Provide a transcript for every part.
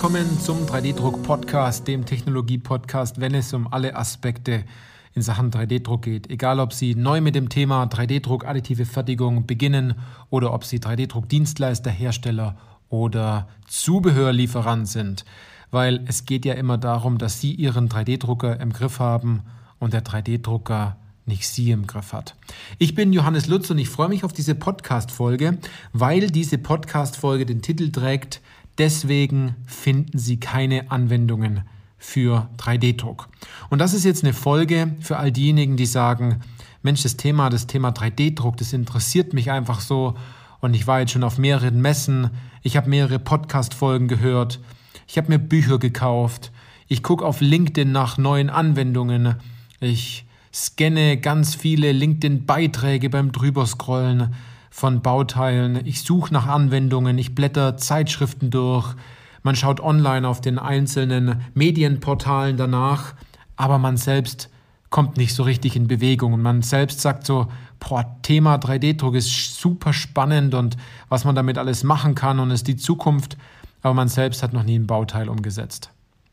Willkommen zum 3D-Druck-Podcast, dem Technologie-Podcast, wenn es um alle Aspekte in Sachen 3D-Druck geht. Egal, ob Sie neu mit dem Thema 3D-Druck, additive Fertigung beginnen oder ob Sie 3D-Druck-Dienstleister, Hersteller oder Zubehörlieferant sind. Weil es geht ja immer darum, dass Sie Ihren 3D-Drucker im Griff haben und der 3D-Drucker nicht Sie im Griff hat. Ich bin Johannes Lutz und ich freue mich auf diese Podcast-Folge, weil diese Podcast-Folge den Titel trägt, deswegen finden Sie keine Anwendungen für 3D-Druck. Und das ist jetzt eine Folge für all diejenigen, die sagen, Mensch, das Thema, das Thema 3D-Druck, das interessiert mich einfach so. Und ich war jetzt schon auf mehreren Messen, ich habe mehrere Podcast-Folgen gehört, ich habe mir Bücher gekauft, ich gucke auf LinkedIn nach neuen Anwendungen, ich scanne ganz viele LinkedIn-Beiträge beim Drüberscrollen von Bauteilen, ich suche nach Anwendungen, ich blätter Zeitschriften durch, man schaut online auf den einzelnen Medienportalen danach, aber man selbst kommt nicht so richtig in Bewegung. Und man selbst sagt so, boah, Thema 3D-Druck ist super spannend und was man damit alles machen kann und ist die Zukunft, aber man selbst hat noch nie ein Bauteil umgesetzt.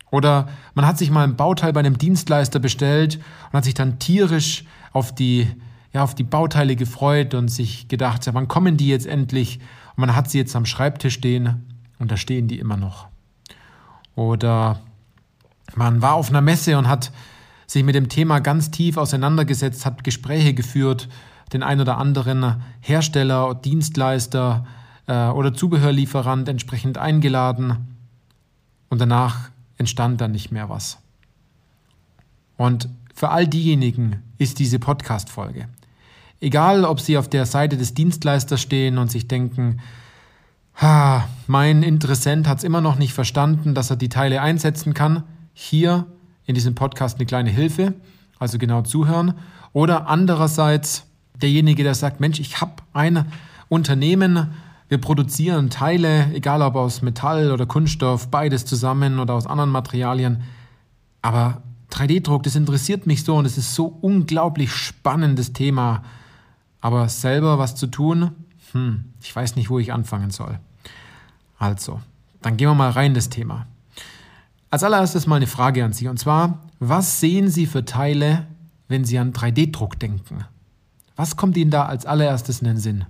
Oder man hat sich mal ein Bauteil bei einem Dienstleister bestellt und hat sich dann tierisch auf die, ja, auf die Bauteile gefreut und sich gedacht, ja, wann kommen die jetzt endlich? Und man hat sie jetzt am Schreibtisch stehen und da stehen die immer noch. Oder man war auf einer Messe und hat sich mit dem Thema ganz tief auseinandergesetzt, hat Gespräche geführt, den ein oder anderen Hersteller, Dienstleister äh, oder Zubehörlieferant entsprechend eingeladen und danach entstand dann nicht mehr was. Und für all diejenigen ist diese Podcast-Folge. Egal, ob Sie auf der Seite des Dienstleisters stehen und sich denken, Ha, mein Interessent hat es immer noch nicht verstanden, dass er die Teile einsetzen kann. Hier in diesem Podcast eine kleine Hilfe, also genau zuhören. Oder andererseits derjenige, der sagt, Mensch, ich habe ein Unternehmen, wir produzieren Teile, egal ob aus Metall oder Kunststoff, beides zusammen oder aus anderen Materialien. Aber 3D-Druck, das interessiert mich so und es ist so unglaublich spannendes Thema. Aber selber was zu tun, hm, ich weiß nicht, wo ich anfangen soll. Also, dann gehen wir mal rein in das Thema. Als allererstes mal eine Frage an Sie und zwar, was sehen Sie für Teile, wenn Sie an 3D-Druck denken? Was kommt Ihnen da als allererstes in den Sinn?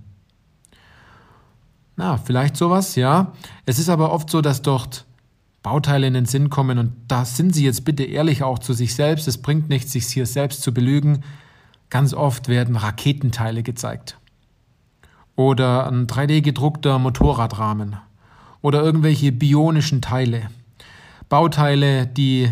Na, vielleicht sowas, ja. Es ist aber oft so, dass dort Bauteile in den Sinn kommen und da sind Sie jetzt bitte ehrlich auch zu sich selbst. Es bringt nichts, sich hier selbst zu belügen. Ganz oft werden Raketenteile gezeigt. Oder ein 3D gedruckter Motorradrahmen oder irgendwelche bionischen Teile. Bauteile, die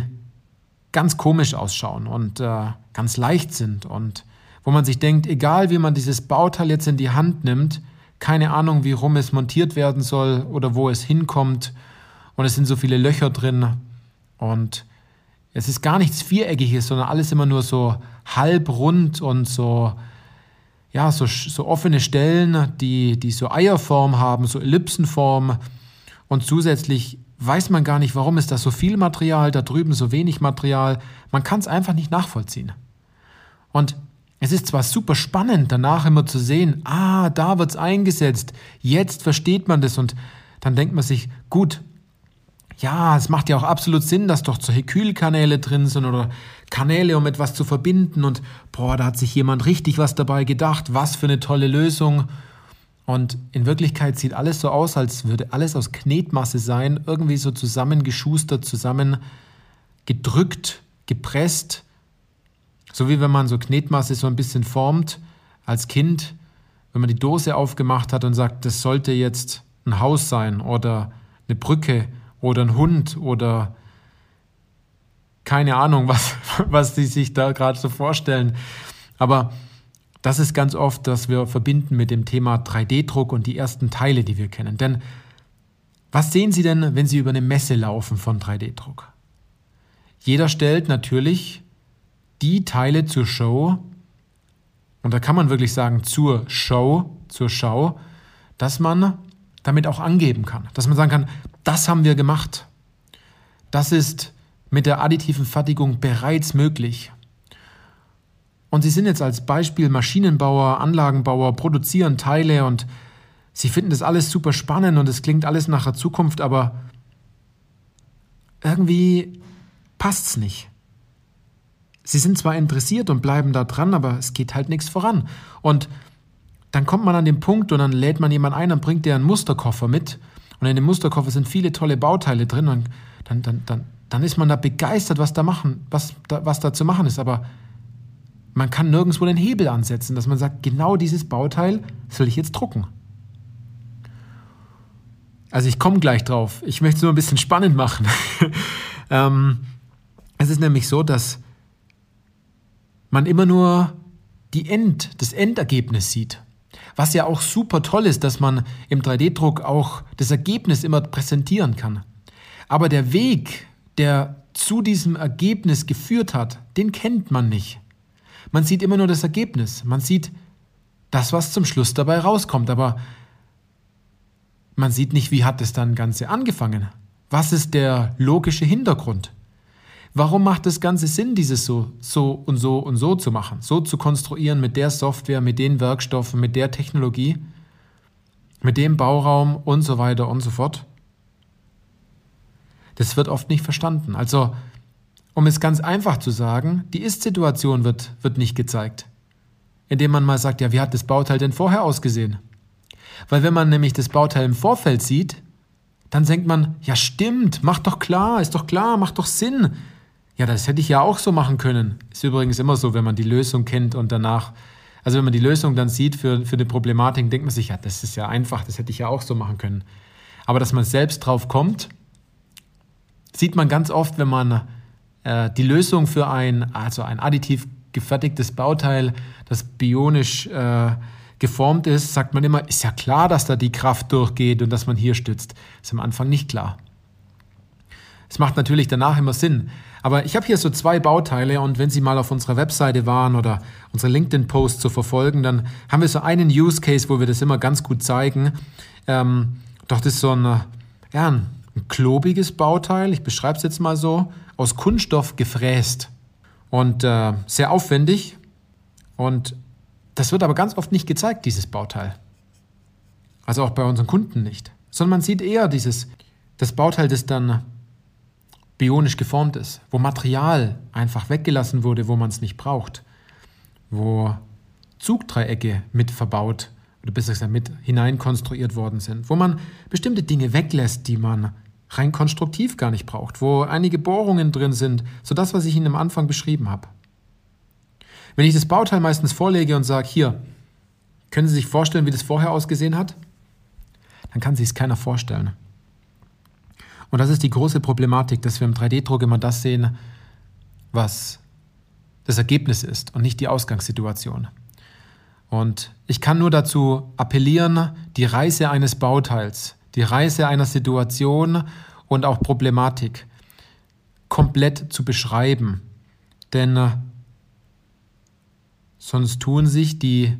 ganz komisch ausschauen und äh, ganz leicht sind und wo man sich denkt, egal wie man dieses Bauteil jetzt in die Hand nimmt, keine Ahnung, wie rum es montiert werden soll oder wo es hinkommt und es sind so viele Löcher drin und es ist gar nichts Viereckiges, sondern alles immer nur so halb rund und so, ja, so, so offene Stellen, die, die so Eierform haben, so Ellipsenform und zusätzlich weiß man gar nicht, warum ist da so viel Material, da drüben so wenig Material. Man kann es einfach nicht nachvollziehen. Und es ist zwar super spannend, danach immer zu sehen, ah, da wird es eingesetzt, jetzt versteht man das und dann denkt man sich, gut, ja, es macht ja auch absolut Sinn, dass doch solche Kühlkanäle drin sind oder Kanäle, um etwas zu verbinden und boah, da hat sich jemand richtig was dabei gedacht, was für eine tolle Lösung. Und in Wirklichkeit sieht alles so aus, als würde alles aus Knetmasse sein, irgendwie so zusammengeschustert, zusammen gedrückt, gepresst. So wie wenn man so Knetmasse so ein bisschen formt als Kind, wenn man die Dose aufgemacht hat und sagt, das sollte jetzt ein Haus sein oder eine Brücke oder ein Hund oder keine Ahnung, was, was die sich da gerade so vorstellen. Aber das ist ganz oft, dass wir verbinden mit dem Thema 3D-Druck und die ersten Teile, die wir kennen. Denn was sehen Sie denn, wenn Sie über eine Messe laufen von 3D-Druck? Jeder stellt natürlich die Teile zur Show, und da kann man wirklich sagen zur Show, zur Schau, dass man damit auch angeben kann. Dass man sagen kann, das haben wir gemacht. Das ist mit der additiven Fertigung bereits möglich. Und sie sind jetzt als Beispiel Maschinenbauer, Anlagenbauer, produzieren Teile und sie finden das alles super spannend und es klingt alles nach der Zukunft, aber irgendwie passt es nicht. Sie sind zwar interessiert und bleiben da dran, aber es geht halt nichts voran. Und dann kommt man an den Punkt und dann lädt man jemanden ein und bringt der einen Musterkoffer mit. Und in dem Musterkoffer sind viele tolle Bauteile drin. Und dann, dann, dann, dann ist man da begeistert, was da machen, was da, was da zu machen ist. Aber man kann nirgendwo den Hebel ansetzen, dass man sagt, genau dieses Bauteil soll ich jetzt drucken. Also ich komme gleich drauf. Ich möchte es nur ein bisschen spannend machen. ähm, es ist nämlich so, dass man immer nur die End, das Endergebnis sieht. Was ja auch super toll ist, dass man im 3D-Druck auch das Ergebnis immer präsentieren kann. Aber der Weg, der zu diesem Ergebnis geführt hat, den kennt man nicht. Man sieht immer nur das Ergebnis. Man sieht das, was zum Schluss dabei rauskommt. Aber man sieht nicht, wie hat es dann Ganze angefangen. Was ist der logische Hintergrund? Warum macht das Ganze Sinn, dieses so, so und so und so zu machen? So zu konstruieren mit der Software, mit den Werkstoffen, mit der Technologie, mit dem Bauraum und so weiter und so fort? Das wird oft nicht verstanden. Also, um es ganz einfach zu sagen, die Ist-Situation wird, wird nicht gezeigt. Indem man mal sagt, ja, wie hat das Bauteil denn vorher ausgesehen? Weil wenn man nämlich das Bauteil im Vorfeld sieht, dann denkt man, ja stimmt, macht doch klar, ist doch klar, macht doch Sinn. Ja, das hätte ich ja auch so machen können. Ist übrigens immer so, wenn man die Lösung kennt und danach, also wenn man die Lösung dann sieht für, für eine Problematik, denkt man sich, ja, das ist ja einfach, das hätte ich ja auch so machen können. Aber dass man selbst drauf kommt, sieht man ganz oft, wenn man äh, die Lösung für ein, also ein additiv gefertigtes Bauteil, das bionisch äh, geformt ist, sagt man immer, ist ja klar, dass da die Kraft durchgeht und dass man hier stützt. Ist am Anfang nicht klar. Es macht natürlich danach immer Sinn. Aber ich habe hier so zwei Bauteile und wenn Sie mal auf unserer Webseite waren oder unsere LinkedIn-Posts zu verfolgen, dann haben wir so einen Use Case, wo wir das immer ganz gut zeigen. Ähm, doch das ist so ein, ja, ein, ein klobiges Bauteil, ich beschreibe es jetzt mal so, aus Kunststoff gefräst und äh, sehr aufwendig. Und das wird aber ganz oft nicht gezeigt, dieses Bauteil. Also auch bei unseren Kunden nicht. Sondern man sieht eher dieses, das Bauteil, das dann bionisch geformt ist, wo Material einfach weggelassen wurde, wo man es nicht braucht, wo Zugdreiecke mit verbaut oder besser gesagt mit hineinkonstruiert worden sind, wo man bestimmte Dinge weglässt, die man rein konstruktiv gar nicht braucht, wo einige Bohrungen drin sind, so das, was ich Ihnen am Anfang beschrieben habe. Wenn ich das Bauteil meistens vorlege und sage, hier, können Sie sich vorstellen, wie das vorher ausgesehen hat? Dann kann sich es keiner vorstellen. Und das ist die große Problematik, dass wir im 3D-Druck immer das sehen, was das Ergebnis ist und nicht die Ausgangssituation. Und ich kann nur dazu appellieren, die Reise eines Bauteils, die Reise einer Situation und auch Problematik komplett zu beschreiben. Denn äh, sonst tun sich die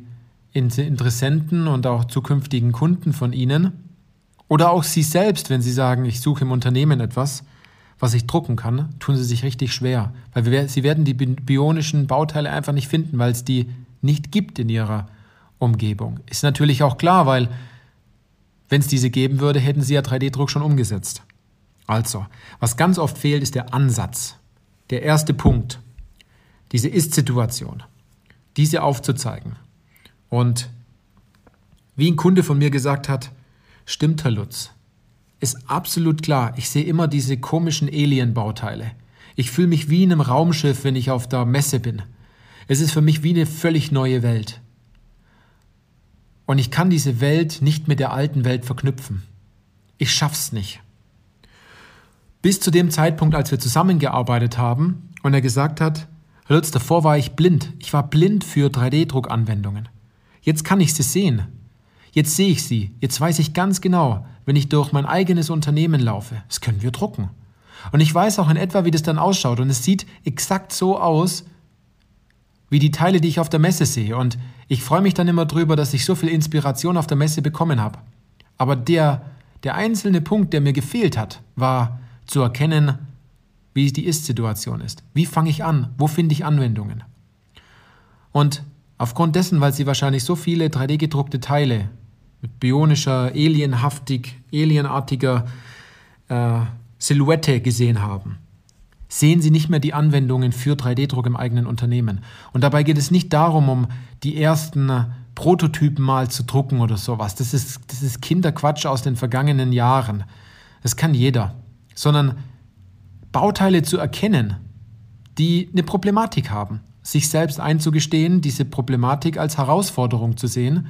Interessenten und auch zukünftigen Kunden von Ihnen oder auch Sie selbst, wenn Sie sagen, ich suche im Unternehmen etwas, was ich drucken kann, tun Sie sich richtig schwer. Weil wir, Sie werden die bionischen Bauteile einfach nicht finden, weil es die nicht gibt in Ihrer Umgebung. Ist natürlich auch klar, weil wenn es diese geben würde, hätten Sie ja 3D-Druck schon umgesetzt. Also, was ganz oft fehlt, ist der Ansatz. Der erste Punkt. Diese Ist-Situation. Diese aufzuzeigen. Und wie ein Kunde von mir gesagt hat, Stimmt, Herr Lutz. Ist absolut klar, ich sehe immer diese komischen Alien-Bauteile. Ich fühle mich wie in einem Raumschiff, wenn ich auf der Messe bin. Es ist für mich wie eine völlig neue Welt. Und ich kann diese Welt nicht mit der alten Welt verknüpfen. Ich schaff's nicht. Bis zu dem Zeitpunkt, als wir zusammengearbeitet haben und er gesagt hat, Herr Lutz, davor war ich blind. Ich war blind für 3D-Druckanwendungen. Jetzt kann ich sie sehen. Jetzt sehe ich sie, jetzt weiß ich ganz genau, wenn ich durch mein eigenes Unternehmen laufe, das können wir drucken. Und ich weiß auch in etwa, wie das dann ausschaut. Und es sieht exakt so aus, wie die Teile, die ich auf der Messe sehe. Und ich freue mich dann immer drüber, dass ich so viel Inspiration auf der Messe bekommen habe. Aber der, der einzelne Punkt, der mir gefehlt hat, war zu erkennen, wie die Ist-Situation ist. Wie fange ich an? Wo finde ich Anwendungen? Und aufgrund dessen, weil Sie wahrscheinlich so viele 3D-gedruckte Teile mit bionischer, alienhaftig, alienartiger äh, Silhouette gesehen haben, sehen Sie nicht mehr die Anwendungen für 3D-Druck im eigenen Unternehmen. Und dabei geht es nicht darum, um die ersten Prototypen mal zu drucken oder sowas. Das ist, das ist Kinderquatsch aus den vergangenen Jahren. Das kann jeder. Sondern Bauteile zu erkennen, die eine Problematik haben, sich selbst einzugestehen, diese Problematik als Herausforderung zu sehen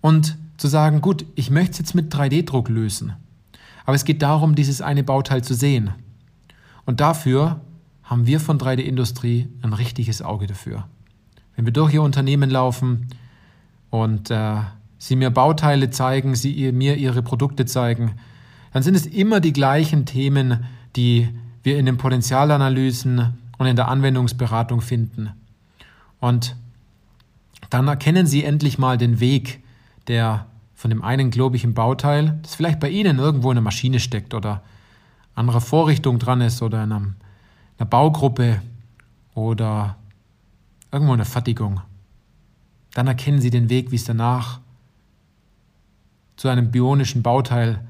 und zu sagen, gut, ich möchte es jetzt mit 3D-Druck lösen. Aber es geht darum, dieses eine Bauteil zu sehen. Und dafür haben wir von 3D-Industrie ein richtiges Auge dafür. Wenn wir durch Ihr Unternehmen laufen und äh, Sie mir Bauteile zeigen, Sie ihr, mir Ihre Produkte zeigen, dann sind es immer die gleichen Themen, die wir in den Potenzialanalysen und in der Anwendungsberatung finden. Und dann erkennen Sie endlich mal den Weg, der von dem einen globigen Bauteil, das vielleicht bei Ihnen irgendwo in der Maschine steckt oder anderer Vorrichtung dran ist oder in, einem, einer Baugruppe oder irgendwo in der Fertigung. Dann erkennen Sie den Weg, wie es danach zu einem bionischen Bauteil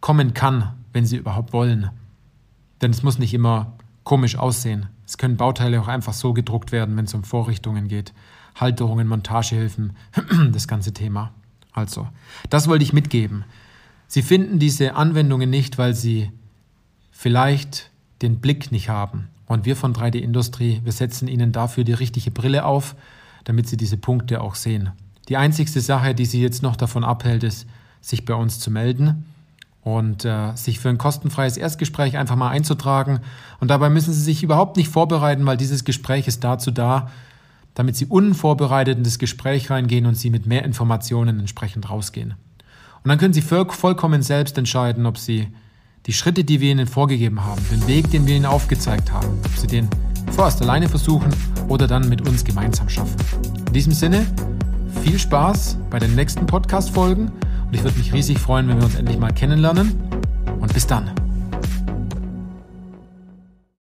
kommen kann, wenn Sie überhaupt wollen. Denn es muss nicht immer komisch aussehen. Es können Bauteile auch einfach so gedruckt werden, wenn es um Vorrichtungen geht. Halterungen, Montagehilfen, das ganze Thema. Also, das wollte ich mitgeben. Sie finden diese Anwendungen nicht, weil Sie vielleicht den Blick nicht haben. Und wir von 3D Industrie, wir setzen Ihnen dafür die richtige Brille auf, damit Sie diese Punkte auch sehen. Die einzigste Sache, die Sie jetzt noch davon abhält, ist, sich bei uns zu melden und äh, sich für ein kostenfreies Erstgespräch einfach mal einzutragen. Und dabei müssen Sie sich überhaupt nicht vorbereiten, weil dieses Gespräch ist dazu da, damit Sie unvorbereitet in das Gespräch reingehen und Sie mit mehr Informationen entsprechend rausgehen. Und dann können Sie vollkommen selbst entscheiden, ob Sie die Schritte, die wir Ihnen vorgegeben haben, den Weg, den wir Ihnen aufgezeigt haben, ob Sie den vorerst alleine versuchen oder dann mit uns gemeinsam schaffen. In diesem Sinne, viel Spaß bei den nächsten Podcast-Folgen und ich würde mich riesig freuen, wenn wir uns endlich mal kennenlernen. Und bis dann.